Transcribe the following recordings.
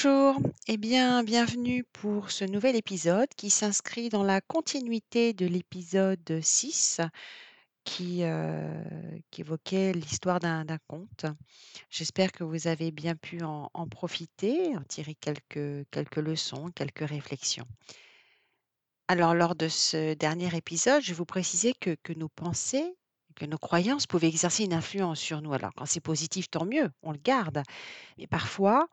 Bonjour, eh bien, bienvenue pour ce nouvel épisode qui s'inscrit dans la continuité de l'épisode 6 qui, heu, qui évoquait l'histoire d'un conte. J'espère que vous avez bien pu en profiter, en tirer quelques leçons, quelques réflexions. Alors, lors de ce dernier épisode, je vous préciser que que nos pensées, que nos croyances pouvaient exercer une influence sur nous. Alors, quand c'est positif, tant mieux, on le garde. Mais parfois,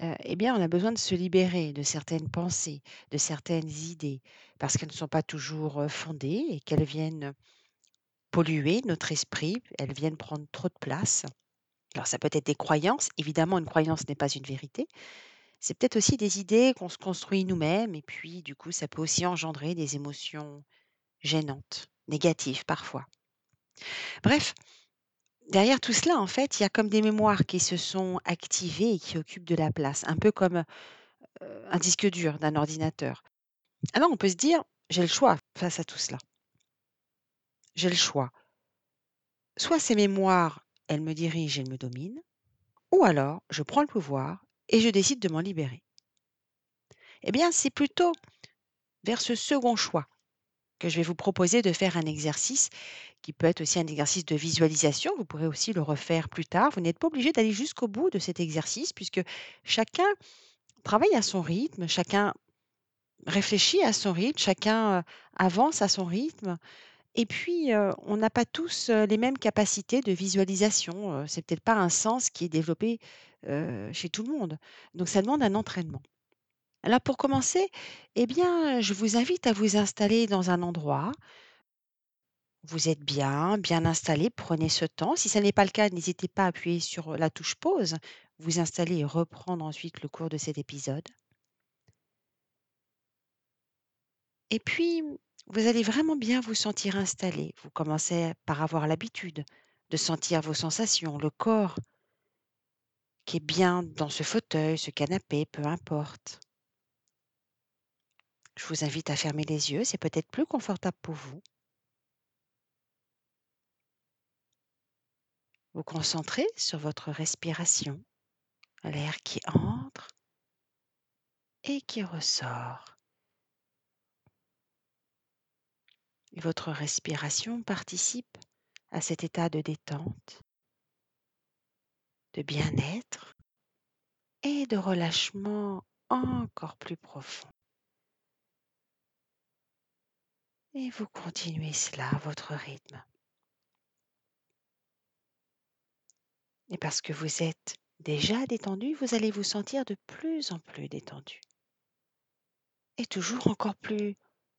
Eh bien, on a besoin de se libérer de certaines pensées, de certaines idées, parce qu'elles ne sont pas toujours, fondées et qu'elles viennent polluer notre esprit, elles viennent prendre trop de place. Alors ça peut être des croyances, évidemment une croyance n'est pas une vérité. C'est peut-être aussi des idées qu'on se construit nous-mêmes et puis du coup ça peut aussi engendrer des émotions gênantes, négatives parfois. Bref, derrière tout cela en fait, il y a comme des mémoires qui se sont activées et qui occupent de la place, un peu comme, un disque dur d'un ordinateur. Alors on peut se dire: «J'ai le choix face à tout cela. J'ai le choix. Soit ces mémoires, elles me dirigent, elles me dominent, ou alors je prends le pouvoir et je décide de m'en libérer». Eh bien, c'est plutôt vers ce second choix que je vais vous proposer de faire un exercice qui peut être aussi un exercice de visualisation. Vous pourrez aussi le refaire plus tard. Vous n'êtes pas obligé d'aller jusqu'au bout de cet exercice puisque chacun travaille à son rythme, chacun réfléchit à son rythme, chacun, heu, avance à son rythme. Et puis, heu, on n'a pas tous, heu, les mêmes capacités de visualisation, heu, c'est peut-être pas un sens qui est développé, chez tout le monde. Donc ça demande un entraînement. Alors pour commencer, eh bien, je vous invite à vous installer dans un endroit. Vous êtes bien, bien installé, prenez ce temps. Si ça n'est pas le cas, n'hésitez pas à appuyer sur, la touche pause, vous installer et reprendre ensuite le cours de cet épisode. Et puis, vous allez vraiment bien vous sentir installé. Vous commencez par avoir l'habitude de sentir vos sensations, le corps qui est bien dans ce fauteuil, ce canapé, peu importe. Je vous invite à fermer les yeux, c'est peut-être plus confortable pour vous. Vous concentrez sur votre respiration, l'air qui entre et qui ressort. Votre respiration participe à cet état de détente, de bien-être et de relâchement encore plus profond. Et vous continuez cela à votre rythme. Et parce que vous êtes déjà détendu, vous allez vous sentir de plus en plus détendu. Et toujours encore plus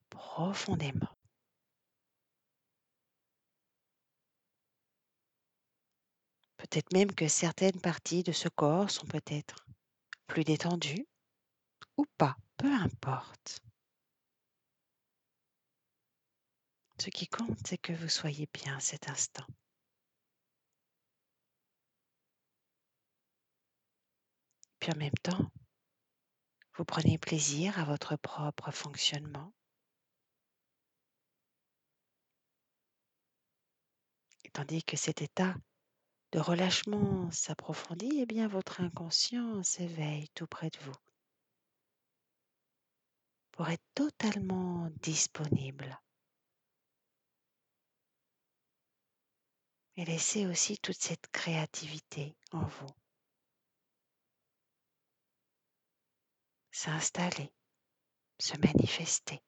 profondément. Peut-être même que certaines parties de ce corps sont peut-être plus détendues ou pas, peu importe. Ce qui compte, c'est que vous soyez bien à cet instant. Puis en même temps, vous prenez plaisir à votre propre fonctionnement. Tandis que cet état de relâchement s'approfondit, eh bien votre inconscient s'éveille tout près de vous pour être totalement disponible. Et laissez aussi toute cette créativité en vous s'installer, se manifester.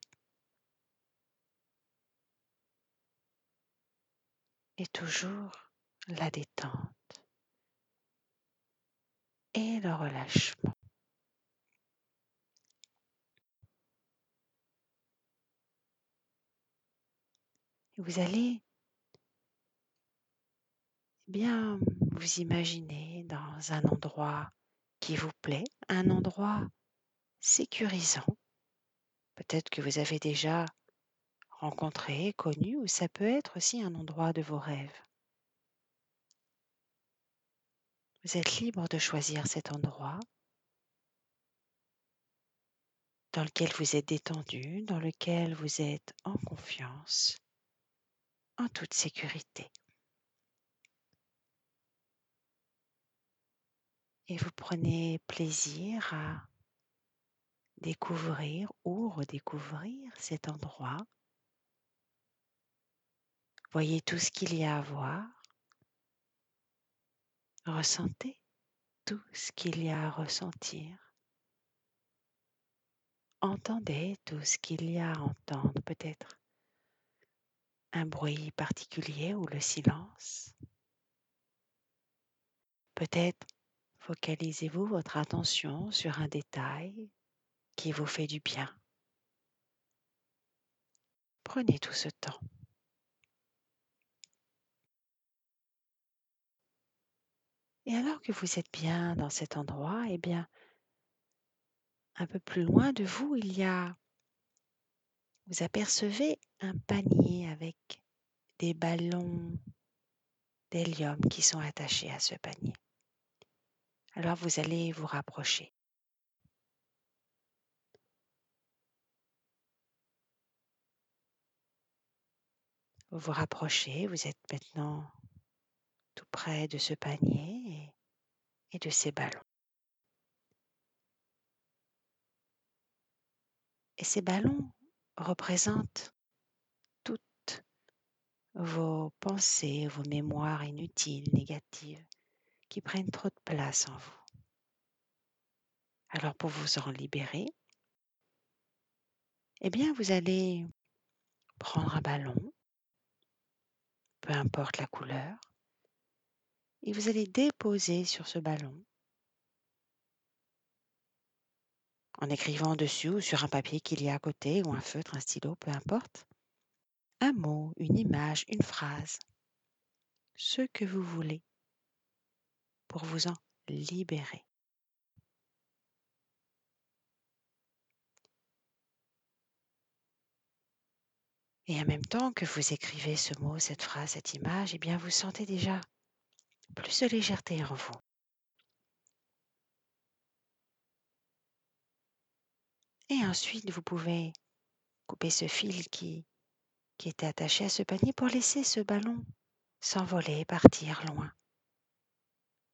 Et toujours la détente et le relâchement. Vous allez bien vous imaginer dans un endroit qui vous plaît, un endroit sécurisant. Peut-être que vous avez déjà rencontré, connu, ou ça peut être aussi un endroit de vos rêves. Vous êtes libre de choisir cet endroit dans lequel vous êtes détendu, dans lequel vous êtes en confiance, en toute sécurité. Et vous prenez plaisir à découvrir ou redécouvrir cet endroit. Voyez tout ce qu'il y a à voir. Ressentez tout ce qu'il y a à ressentir. Entendez tout ce qu'il y a à entendre, peut-être un bruit particulier ou le silence. Peut-être focalisez-vous votre attention sur un détail qui vous fait du bien. Prenez tout ce temps. Et alors que vous êtes bien dans cet endroit, eh bien, un peu plus loin de vous, il y a, vous apercevez un panier avec des ballons d'hélium qui sont attachés à ce panier. Alors vous allez vous rapprocher. Vous vous rapprochez, vous êtes maintenant tout près de ce panier et, de ces ballons. Et ces ballons représentent toutes vos pensées, vos mémoires inutiles, négatives, qui prennent trop de place en vous. Alors pour vous en libérer, eh bien vous allez prendre un ballon, peu importe la couleur, et vous allez déposer sur ce ballon en écrivant dessus ou sur un papier qu'il y a à côté ou un feutre, un stylo, peu importe, un mot, une image, une phrase, ce que vous voulez pour vous en libérer. Et en même temps que vous écrivez ce mot, cette phrase, cette image, eh bien vous sentez déjà plus de légèreté en vous. Et ensuite, vous pouvez couper ce fil qui, qui était attaché à ce panier pour laisser ce ballon s'envoler, partir loin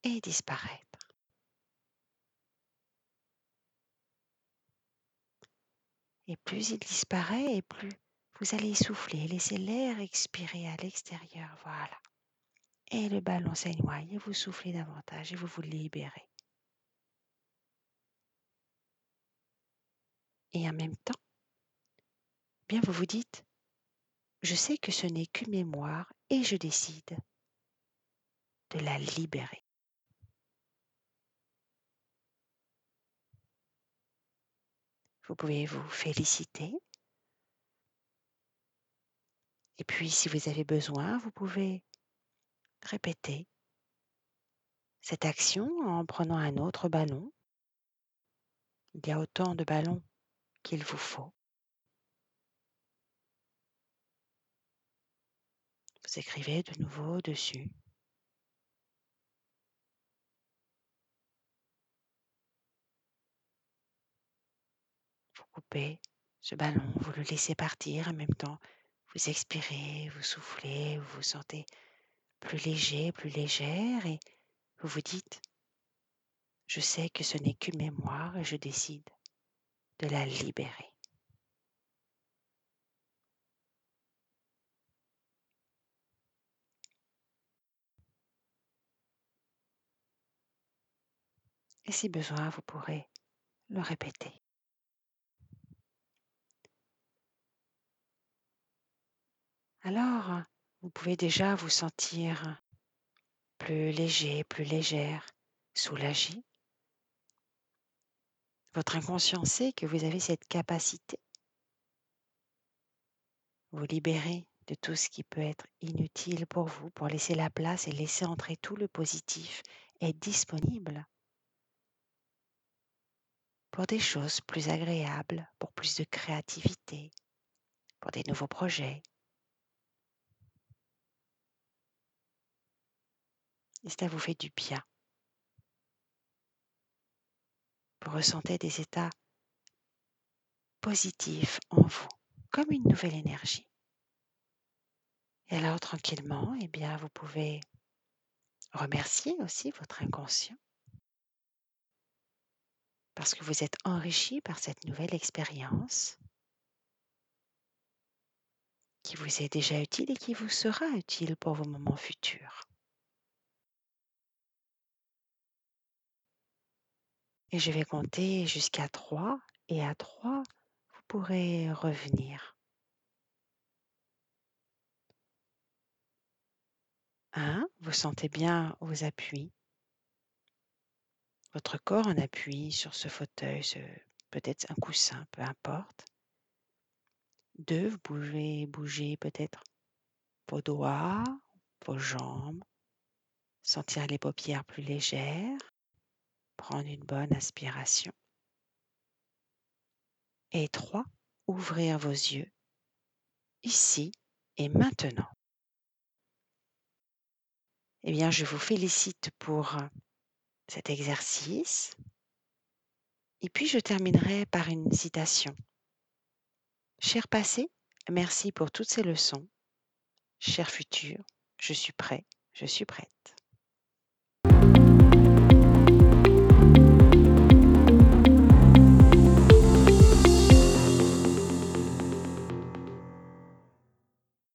et disparaître. Et plus il disparaît, et plus vous allez souffler, laisser l'air expirer à l'extérieur. Voilà. Et le ballon s'éloigne et vous soufflez davantage et vous vous libérez. Et en même temps, bien vous vous dites, je sais que ce n'est qu'une mémoire et je décide de la libérer. Vous pouvez vous féliciter. Et puis, si vous avez besoin, vous pouvez répéter cette action en prenant un autre ballon. Il y a autant de ballons qu'il vous faut. Vous écrivez de nouveau dessus. Coupez ce ballon, vous le laissez partir en même temps. Vous expirez, vous soufflez, vous vous sentez plus léger, plus légère et vous vous dites, je sais que ce n'est qu'une mémoire et je décide de la libérer. Et si besoin, vous pourrez le répéter. Alors, vous pouvez déjà vous sentir plus léger, plus légère, soulagé. Votre inconscient sait que vous avez cette capacité? Vous libérer de tout ce qui peut être inutile pour vous, pour laisser la place et laisser entrer tout le positif, être disponible pour des choses plus agréables, pour plus de créativité, pour des nouveaux projets. Et cela vous fait du bien. Vous ressentez des états positifs en vous, comme une nouvelle énergie. Et alors tranquillement, eh bien, vous pouvez remercier aussi votre inconscient parce que vous êtes enrichi par cette nouvelle expérience qui vous est déjà utile et qui vous sera utile pour vos moments futurs. Et je vais compter jusqu'à 3 et à 3, vous pourrez revenir. 1, vous sentez bien vos appuis? Votre corps en appui sur ce fauteuil, peut-être un coussin, peu importe. 2, vous pouvez bouger peut-être vos doigts, vos jambes, sentir les paupières plus légères, prendre une bonne inspiration. Et 3, ouvrir vos yeux ici et maintenant. Eh bien, je vous félicite pour cet exercice. Et puis, je terminerai par une citation. Cher passé, merci pour toutes ces leçons. Cher futur, je suis prêt, je suis prête.